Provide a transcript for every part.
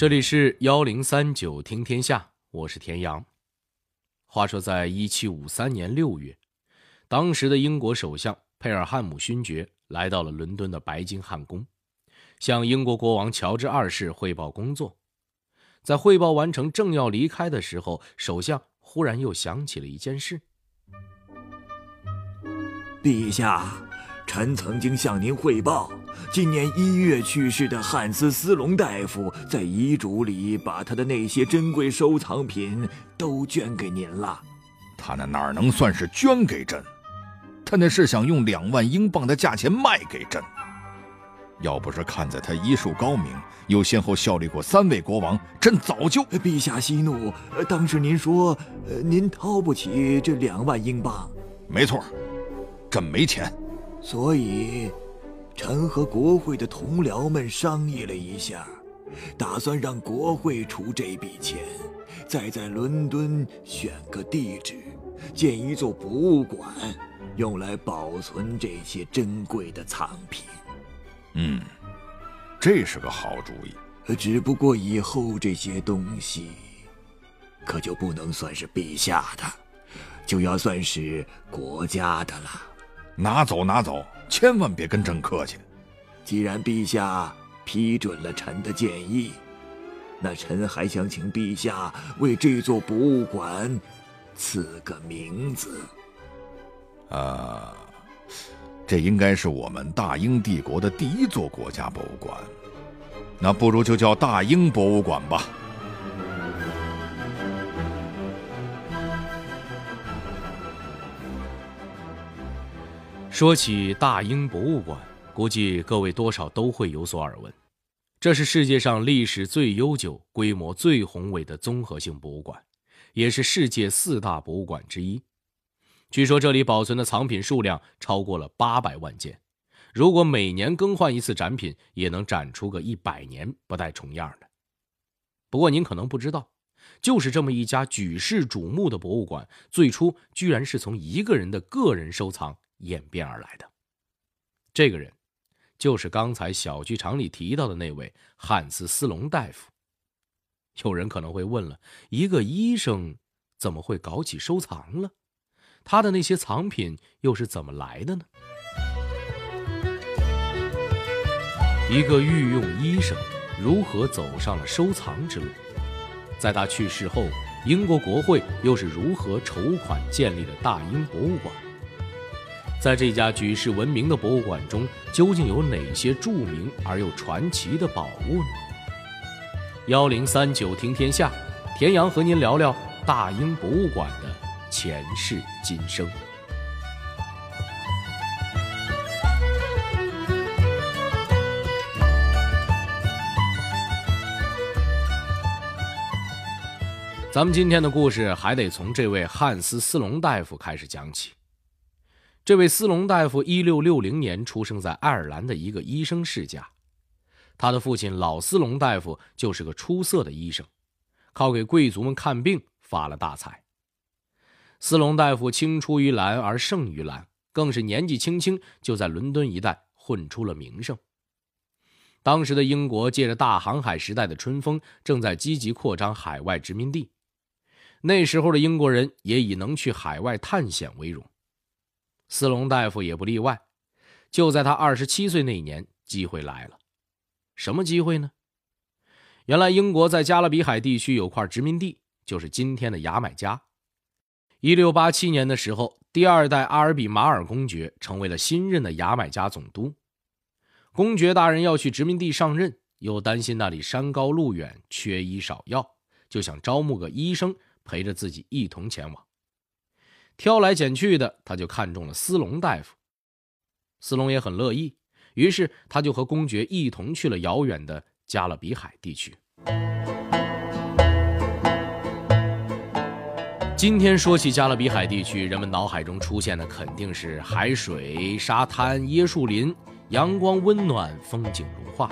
这里是幺零三九听天下，我是田阳。话说，在一七五三年六月，当时的英国首相佩尔汉姆勋爵来到了伦敦的白金汉宫，向英国国王乔治二世汇报工作。在汇报完成，正要离开的时候，首相忽然又想起了一件事：陛下，臣曾经向您汇报。今年一月去世的汉斯·斯隆大夫在遗嘱里把他的那些珍贵收藏品都捐给您了。他那哪能算是捐给朕？他那是想用两万英镑的价钱卖给朕。要不是看在他医术高明，又先后效力过三位国王，朕早就……陛下息怒，当时您说，您掏不起这两万英镑。没错，朕没钱，所以。臣和国会的同僚们商议了一下，打算让国会出这笔钱，再在伦敦选个地址，建一座博物馆，用来保存这些珍贵的藏品。嗯，这是个好主意。只不过以后这些东西，可就不能算是陛下的，就要算是国家的了。拿走，拿走。千万别跟朕客气。既然陛下批准了臣的建议，那臣还想请陛下为这座博物馆赐个名字。啊，这应该是我们大英帝国的第一座国家博物馆，那不如就叫大英博物馆吧。说起大英博物馆，估计各位多少都会有所耳闻。这是世界上历史最悠久、规模最宏伟的综合性博物馆，也是世界四大博物馆之一。据说这里保存的藏品数量超过了八百万件，如果每年更换一次展品，也能展出个一百年不带重样的。不过您可能不知道，就是这么一家举世瞩目的博物馆，最初居然是从一个人的个人收藏。演变而来的，这个人，就是刚才小剧场里提到的那位汉斯·斯隆大夫。有人可能会问了：一个医生怎么会搞起收藏了？他的那些藏品又是怎么来的呢？一个御用医生如何走上了收藏之路？在他去世后，英国国会又是如何筹款建立了大英博物馆？在这家举世闻名的博物馆中，究竟有哪些著名而又传奇的宝物呢？幺零三九听天下，田阳和您聊聊大英博物馆的前世今生。咱们今天的故事还得从这位汉斯·斯隆大夫开始讲起。这位斯隆大夫，一六六零年出生在爱尔兰的一个医生世家。他的父亲老斯隆大夫就是个出色的医生，靠给贵族们看病发了大财。斯隆大夫青出于蓝而胜于蓝，更是年纪轻轻就在伦敦一带混出了名声。当时的英国借着大航海时代的春风，正在积极扩张海外殖民地。那时候的英国人也以能去海外探险为荣。斯隆大夫也不例外。就在他二十七岁那年，机会来了。什么机会呢？原来英国在加勒比海地区有块殖民地，就是今天的牙买加。一六八七年的时候，第二代阿尔比马尔公爵成为了新任的牙买加总督。公爵大人要去殖民地上任，又担心那里山高路远，缺医少药，就想招募个医生陪着自己一同前往。挑来拣去的，他就看中了斯隆大夫。斯隆也很乐意，于是他就和公爵一同去了遥远的加勒比海地区。今天说起加勒比海地区，人们脑海中出现的肯定是海水、沙滩、椰树林，阳光温暖，风景如画。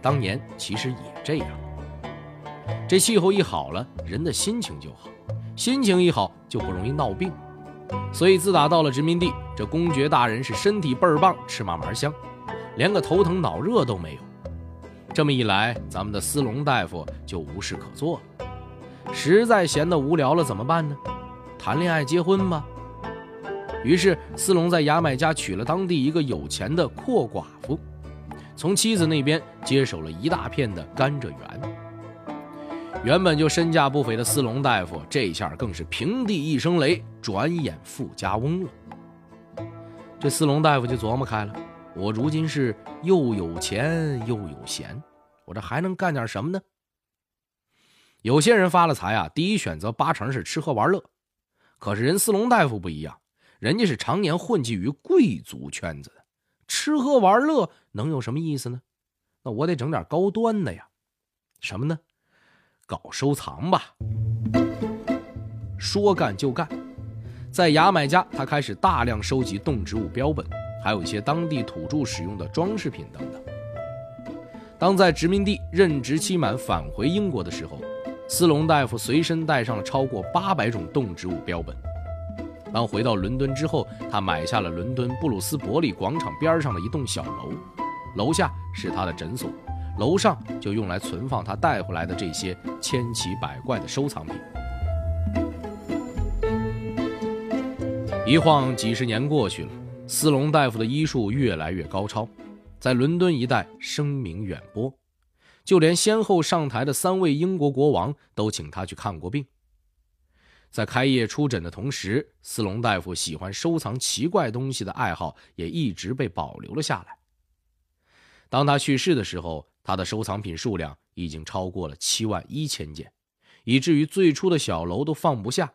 当年其实也这样。这气候一好了，人的心情就好，心情一好就不容易闹病。所以，自打到了殖民地，这公爵大人是身体倍儿棒，吃嘛嘛香，连个头疼脑热都没有。这么一来，咱们的斯隆大夫就无事可做了。实在闲得无聊了，怎么办呢？谈恋爱、结婚吧。于是，斯隆在牙买加娶了当地一个有钱的阔寡妇，从妻子那边接手了一大片的甘蔗园。原本就身价不菲的斯隆大夫，这下更是平地一声雷，转眼富家翁了。这斯隆大夫就琢磨开了：我如今是又有钱又有闲，我这还能干点什么呢？有些人发了财啊，第一选择八成是吃喝玩乐，可是人斯隆大夫不一样，人家是常年混迹于贵族圈子的，吃喝玩乐能有什么意思呢？那我得整点高端的呀，什么呢？搞收藏吧，说干就干。在牙买加，他开始大量收集动植物标本，还有一些当地土著使用的装饰品等等。当在殖民地任职期满返回英国的时候，斯隆大夫随身带上了超过八百种动植物标本。当回到伦敦之后，他买下了伦敦布鲁斯伯利广场边上的一栋小楼，楼下是他的诊所。楼上就用来存放他带回来的这些千奇百怪的收藏品。一晃几十年过去了，斯隆大夫的医术越来越高超，在伦敦一带声名远播，就连先后上台的三位英国国王都请他去看过病。在开业出诊的同时，斯隆大夫喜欢收藏奇怪东西的爱好也一直被保留了下来。当他去世的时候，他的收藏品数量已经超过了七万一千件，以至于最初的小楼都放不下，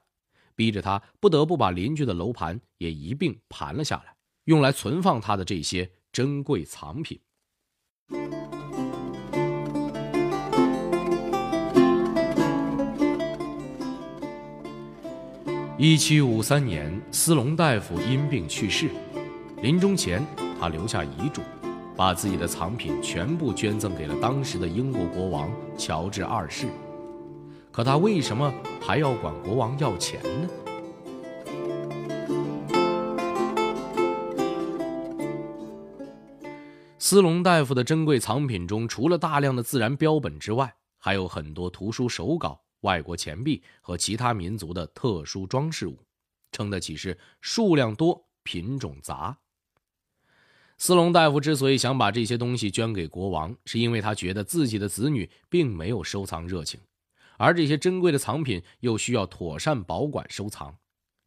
逼着他不得不把邻居的楼盘也一并盘了下来，用来存放他的这些珍贵藏品。一七五三年，斯隆大夫因病去世，临终前他留下遗嘱。把自己的藏品全部捐赠给了当时的英国国王乔治二世，可他为什么还要管国王要钱呢？斯隆大夫的珍贵藏品中，除了大量的自然标本之外，还有很多图书手稿、外国钱币和其他民族的特殊装饰物，称得起是数量多、品种杂。斯隆大夫之所以想把这些东西捐给国王，是因为他觉得自己的子女并没有收藏热情，而这些珍贵的藏品又需要妥善保管收藏，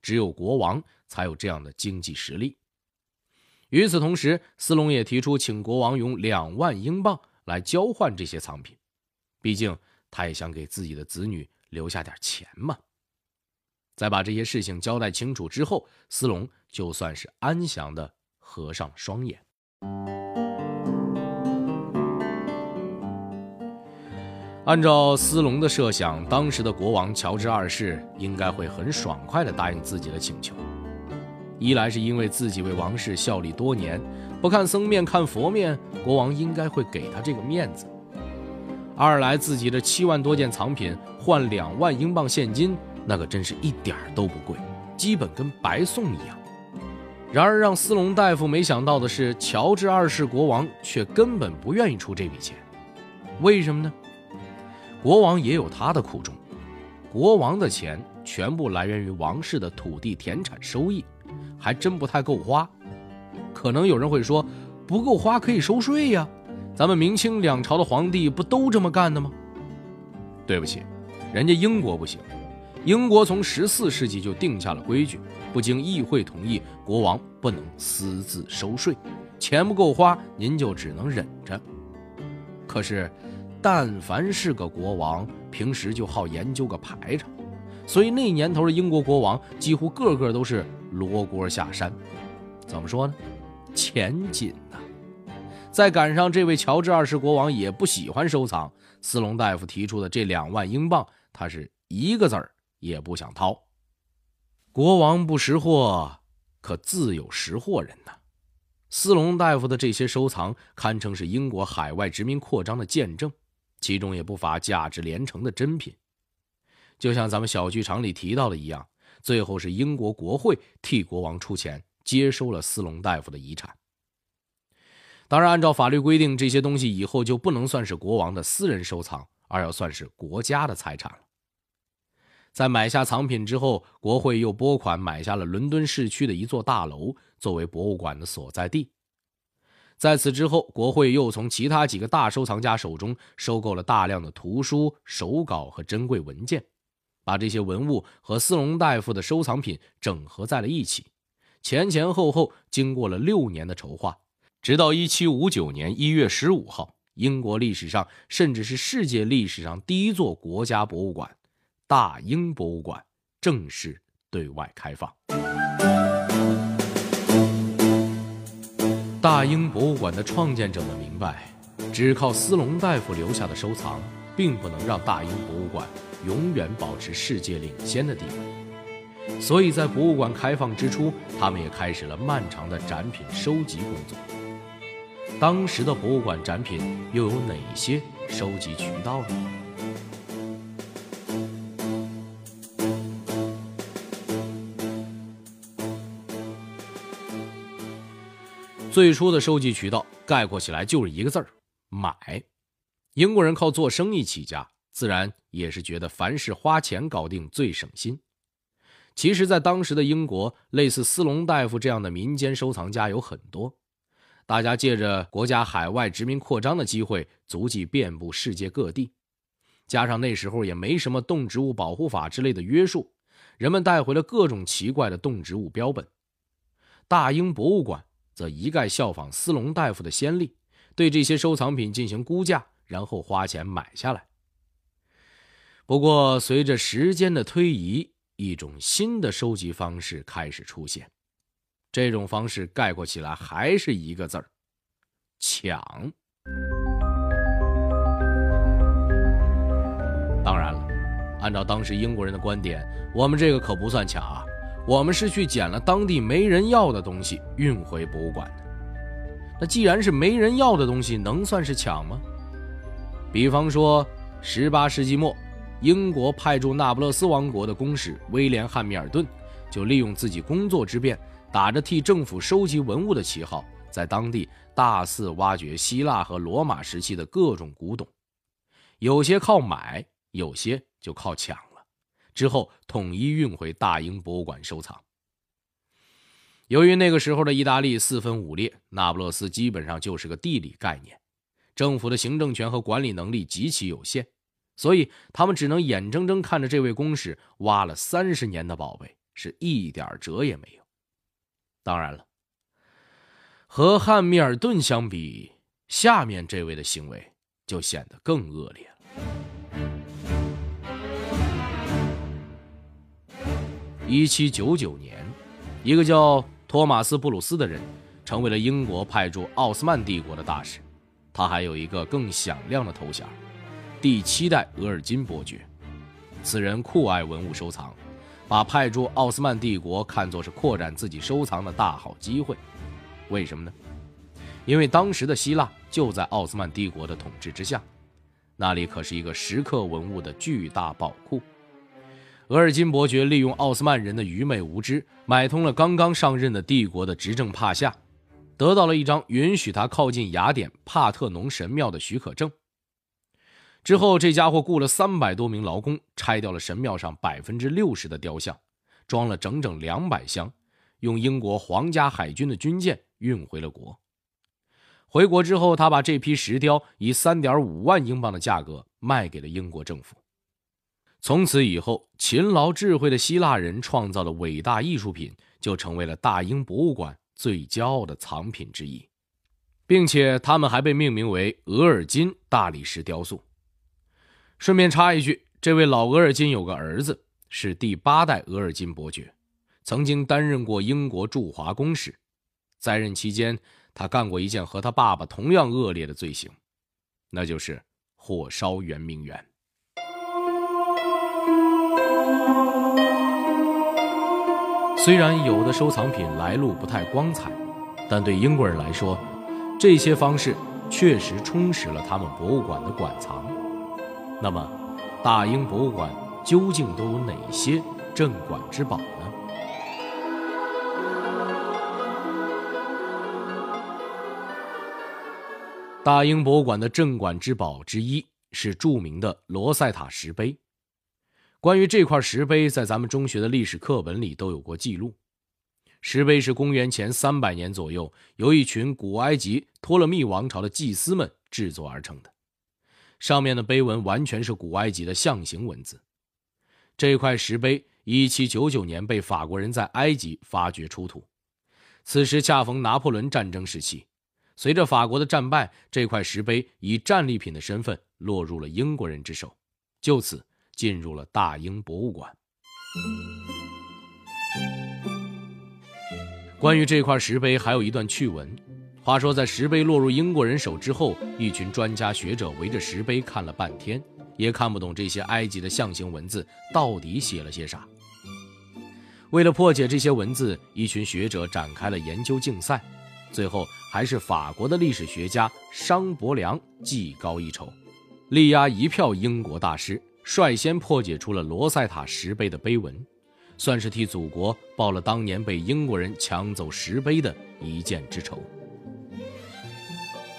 只有国王才有这样的经济实力。与此同时，斯隆也提出请国王用两万英镑来交换这些藏品，毕竟他也想给自己的子女留下点钱嘛。在把这些事情交代清楚之后，斯隆就算是安详的。合上双眼。按照斯隆的设想，当时的国王乔治二世应该会很爽快地答应自己的请求。一来是因为自己为王室效力多年，不看僧面看佛面，国王应该会给他这个面子；二来自己的七万多件藏品换两万英镑现金，那可真是一点都不贵，基本跟白送一样。然而，让斯隆大夫没想到的是，乔治二世国王却根本不愿意出这笔钱。为什么呢？国王也有他的苦衷。国王的钱全部来源于王室的土地田产收益，还真不太够花。可能有人会说，不够花可以收税呀，咱们明清两朝的皇帝不都这么干的吗？对不起，人家英国不行。英国从十四世纪就定下了规矩，不经议会同意，国王不能私自收税，钱不够花，您就只能忍着。可是，但凡是个国王，平时就好研究个排场，所以那年头的英国国王几乎个个都是罗锅下山。怎么说呢？钱紧呐！再赶上这位乔治二世国王也不喜欢收藏，斯隆大夫提出的这两万英镑，他是一个字儿。也不想掏。国王不识货，可自有识货人呐。斯隆大夫的这些收藏堪称是英国海外殖民扩张的见证，其中也不乏价值连城的珍品。就像咱们小剧场里提到的一样，最后是英国国会替国王出钱接收了斯隆大夫的遗产。当然，按照法律规定，这些东西以后就不能算是国王的私人收藏，而要算是国家的财产了。在买下藏品之后，国会又拨款买下了伦敦市区的一座大楼，作为博物馆的所在地。在此之后，国会又从其他几个大收藏家手中收购了大量的图书、手稿和珍贵文件，把这些文物和斯隆大夫的收藏品整合在了一起。前前后后经过了六年的筹划，直到1759年1月15号，英国历史上甚至是世界历史上第一座国家博物馆。大英博物馆正式对外开放。大英博物馆的创建者们明白，只靠斯隆大夫留下的收藏，并不能让大英博物馆永远保持世界领先的地位。所以在博物馆开放之初，他们也开始了漫长的展品收集工作。当时的博物馆展品又有哪些收集渠道呢？最初的收集渠道概括起来就是一个字儿：买。英国人靠做生意起家，自然也是觉得凡事花钱搞定最省心。其实，在当时的英国，类似斯隆大夫这样的民间收藏家有很多，大家借着国家海外殖民扩张的机会，足迹遍布世界各地。加上那时候也没什么动植物保护法之类的约束，人们带回了各种奇怪的动植物标本。大英博物馆。则一概效仿斯隆大夫的先例，对这些收藏品进行估价，然后花钱买下来。不过，随着时间的推移，一种新的收集方式开始出现。这种方式概括起来还是一个字儿：抢。当然了，按照当时英国人的观点，我们这个可不算抢啊。我们是去捡了当地没人要的东西运回博物馆的。那既然是没人要的东西，能算是抢吗？比方说，十八世纪末，英国派驻那不勒斯王国的公使威廉·汉密尔顿，就利用自己工作之便，打着替政府收集文物的旗号，在当地大肆挖掘希腊和罗马时期的各种古董，有些靠买，有些就靠抢。之后统一运回大英博物馆收藏。由于那个时候的意大利四分五裂，那不勒斯基本上就是个地理概念，政府的行政权和管理能力极其有限，所以他们只能眼睁睁看着这位公使挖了三十年的宝贝，是一点辙也没有。当然了，和汉密尔顿相比，下面这位的行为就显得更恶劣了。一七九九年，一个叫托马斯·布鲁斯的人成为了英国派驻奥斯曼帝国的大使。他还有一个更响亮的头衔——第七代额尔金伯爵。此人酷爱文物收藏，把派驻奥斯曼帝国看作是扩展自己收藏的大好机会。为什么呢？因为当时的希腊就在奥斯曼帝国的统治之下，那里可是一个石刻文物的巨大宝库。额尔金伯爵利用奥斯曼人的愚昧无知，买通了刚刚上任的帝国的执政帕夏，得到了一张允许他靠近雅典帕特农神庙的许可证。之后，这家伙雇了三百多名劳工，拆掉了神庙上百分之六十的雕像，装了整整两百箱，用英国皇家海军的军舰运回了国。回国之后，他把这批石雕以三点五万英镑的价格卖给了英国政府。从此以后，勤劳智慧的希腊人创造的伟大艺术品就成为了大英博物馆最骄傲的藏品之一，并且他们还被命名为额尔金大理石雕塑。顺便插一句，这位老额尔金有个儿子，是第八代额尔金伯爵，曾经担任过英国驻华公使，在任期间，他干过一件和他爸爸同样恶劣的罪行，那就是火烧圆明园。虽然有的收藏品来路不太光彩，但对英国人来说，这些方式确实充实了他们博物馆的馆藏。那么，大英博物馆究竟都有哪些镇馆之宝呢？大英博物馆的镇馆之宝之一是著名的罗塞塔石碑。关于这块石碑，在咱们中学的历史课本里都有过记录。石碑是公元前三百年左右，由一群古埃及托勒密王朝的祭司们制作而成的。上面的碑文完全是古埃及的象形文字。这块石碑一七九九年被法国人在埃及发掘出土，此时恰逢拿破仑战争时期。随着法国的战败，这块石碑以战利品的身份落入了英国人之手，就此进入了大英博物馆。关于这块石碑，还有一段趣闻。话说，在石碑落入英国人手之后，一群专家学者围着石碑看了半天，也看不懂这些埃及的象形文字到底写了些啥。为了破解这些文字，一群学者展开了研究竞赛，最后还是法国的历史学家商伯良技高一筹，力压一票英国大师，率先破解出了罗塞塔石碑的碑文。算是替祖国报了当年被英国人抢走石碑的一箭之仇。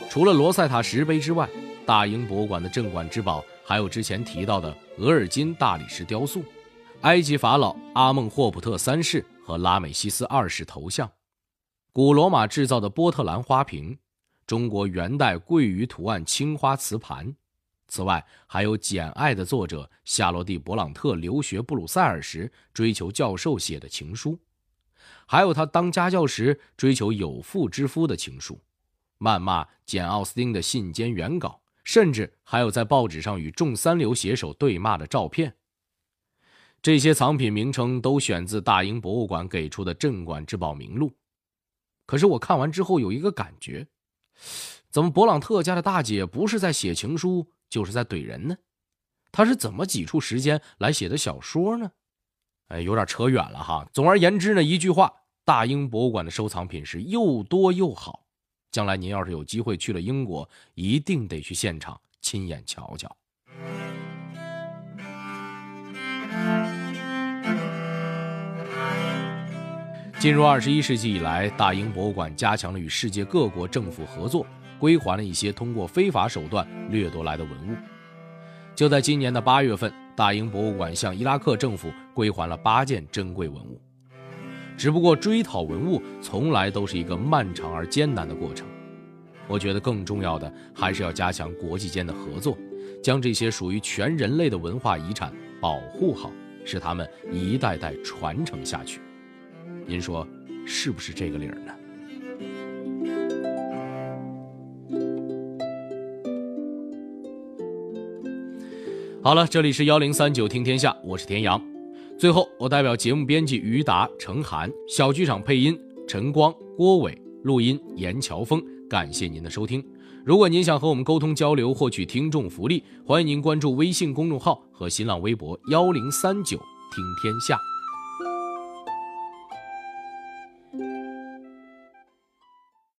除了罗塞塔石碑之外，大英博物馆的镇馆之宝还有之前提到的额尔金大理石雕塑、埃及法老阿孟霍普特三世和拉美西斯二世头像、古罗马制造的波特兰花瓶、中国元代桂鱼图案青花瓷盘。此外，还有《简爱》的作者夏洛蒂·勃朗特留学布鲁塞尔时追求教授写的情书，还有他当家教时追求有妇之夫的情书，谩骂简·奥斯汀的信笺原稿，甚至还有在报纸上与众三流写手对骂的照片。这些藏品名称都选自大英博物馆给出的镇馆之宝名录。可是我看完之后有一个感觉，怎么勃朗特家的大姐不是在写情书？就是在怼人呢，他是怎么挤出时间来写的小说呢？哎，有点扯远了哈。总而言之呢，一句话，大英博物馆的收藏品是又多又好。将来您要是有机会去了英国，一定得去现场亲眼瞧瞧。进入二十一世纪以来，大英博物馆加强了与世界各国政府合作。归还了一些通过非法手段掠夺来的文物。就在今年的八月份，大英博物馆向伊拉克政府归还了八件珍贵文物。只不过追讨文物从来都是一个漫长而艰难的过程。我觉得更重要的还是要加强国际间的合作，将这些属于全人类的文化遗产保护好，使它们一代代传承下去。您说是不是这个理儿呢？好了，这里是幺零三九听天下，我是田阳。最后，我代表节目编辑于达、程涵，小剧场配音陈光、郭伟，录音严乔峰。感谢您的收听。如果您想和我们沟通交流，获取听众福利，欢迎您关注微信公众号和新浪微博幺零三九听天下。